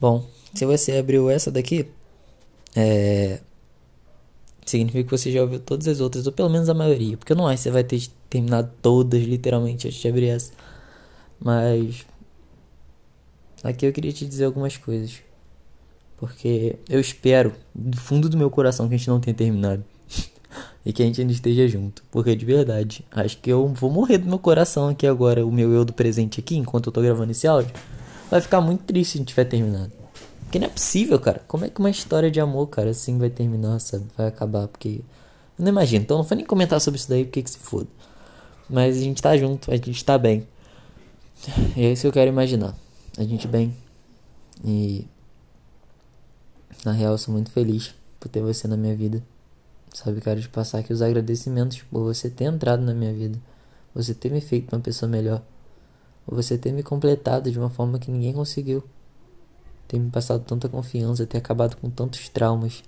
Bom, se você abriu essa daqui, é... significa que você já ouviu todas as outras, ou pelo menos a maioria, porque eu não acho que você vai ter terminado todas literalmente antes de abrir essa. Mas aqui eu queria te dizer algumas coisas. Porque eu espero, do fundo do meu coração, que a gente não tenha terminado. e que a gente ainda esteja junto. Porque de verdade, acho que eu vou morrer do meu coração aqui agora, o meu eu do presente aqui, enquanto eu tô gravando esse áudio. Vai ficar muito triste se gente tiver terminado. Porque não é possível, cara. Como é que uma história de amor, cara, assim vai terminar, sabe? Vai acabar, porque. Eu não imagino. Então não vou nem comentar sobre isso daí, porque que se foda. Mas a gente tá junto, a gente tá bem. E é isso que eu quero imaginar. A gente bem. E na real, eu sou muito feliz por ter você na minha vida. Sabe, quero te passar aqui os agradecimentos por você ter entrado na minha vida. Você ter me feito uma pessoa melhor. Você ter me completado de uma forma que ninguém conseguiu. Ter me passado tanta confiança, ter acabado com tantos traumas.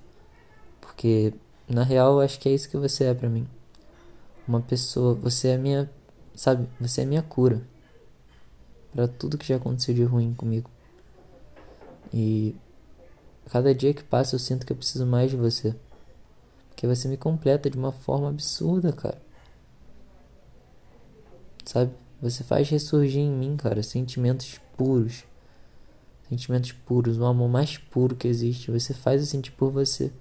Porque, na real, eu acho que é isso que você é para mim. Uma pessoa, você é minha, sabe, você é minha cura para tudo que já aconteceu de ruim comigo. E Cada dia que passa eu sinto que eu preciso mais de você. Porque você me completa de uma forma absurda, cara. Sabe? Você faz ressurgir em mim, cara, sentimentos puros. Sentimentos puros, o amor mais puro que existe. Você faz eu sentir por você.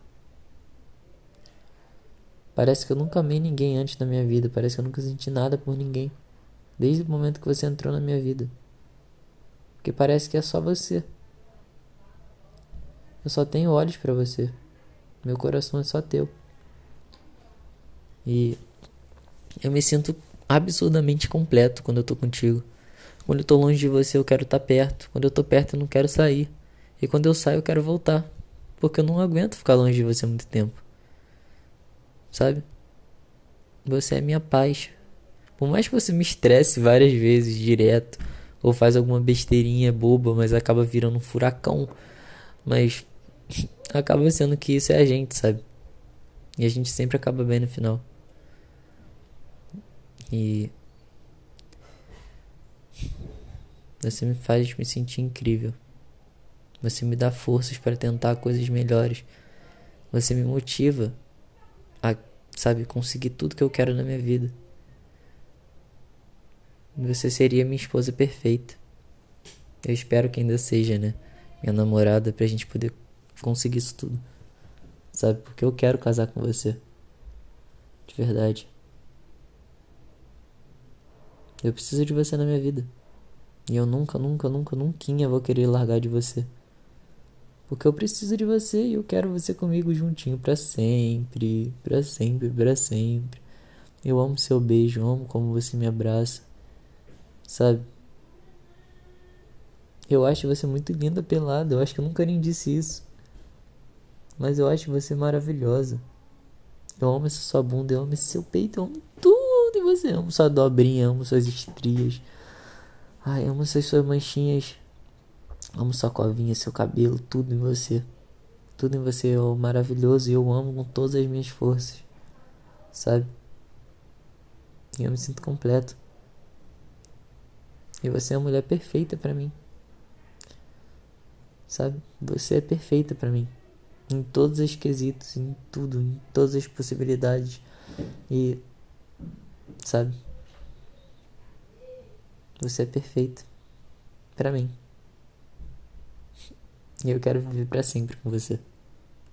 Parece que eu nunca amei ninguém antes na minha vida. Parece que eu nunca senti nada por ninguém. Desde o momento que você entrou na minha vida. Porque parece que é só você. Eu só tenho olhos para você. Meu coração é só teu. E eu me sinto absurdamente completo quando eu tô contigo. Quando eu tô longe de você, eu quero estar tá perto. Quando eu tô perto, eu não quero sair. E quando eu saio, eu quero voltar. Porque eu não aguento ficar longe de você muito tempo. Sabe? Você é minha paz. Por mais que você me estresse várias vezes direto, ou faz alguma besteirinha boba, mas acaba virando um furacão. Mas acaba sendo que isso é a gente, sabe? E a gente sempre acaba bem no final. E você me faz me sentir incrível. Você me dá forças para tentar coisas melhores. Você me motiva a, sabe, conseguir tudo que eu quero na minha vida. Você seria minha esposa perfeita. Eu espero que ainda seja, né? Minha namorada pra gente poder conseguir isso tudo. Sabe? Porque eu quero casar com você. De verdade. Eu preciso de você na minha vida. E eu nunca, nunca, nunca, nunca vou querer largar de você. Porque eu preciso de você e eu quero você comigo juntinho para sempre, para sempre, para sempre. Eu amo seu beijo, amo como você me abraça. Sabe? Eu acho você muito linda pelada. Eu acho que eu nunca nem disse isso. Mas eu acho você maravilhosa. Eu amo essa sua bunda, eu amo esse seu peito, eu amo em você. Amo sua dobrinha, amo suas estrias. Ai, amo essas suas manchinhas. Amo sua covinha, seu cabelo, tudo em você. Tudo em você é maravilhoso e eu amo com todas as minhas forças. Sabe? E eu me sinto completo. E você é a mulher perfeita para mim. Sabe? Você é perfeita para mim em todos os quesitos, em tudo, em todas as possibilidades. E sabe? Você é perfeito para mim. E eu quero viver para sempre com você.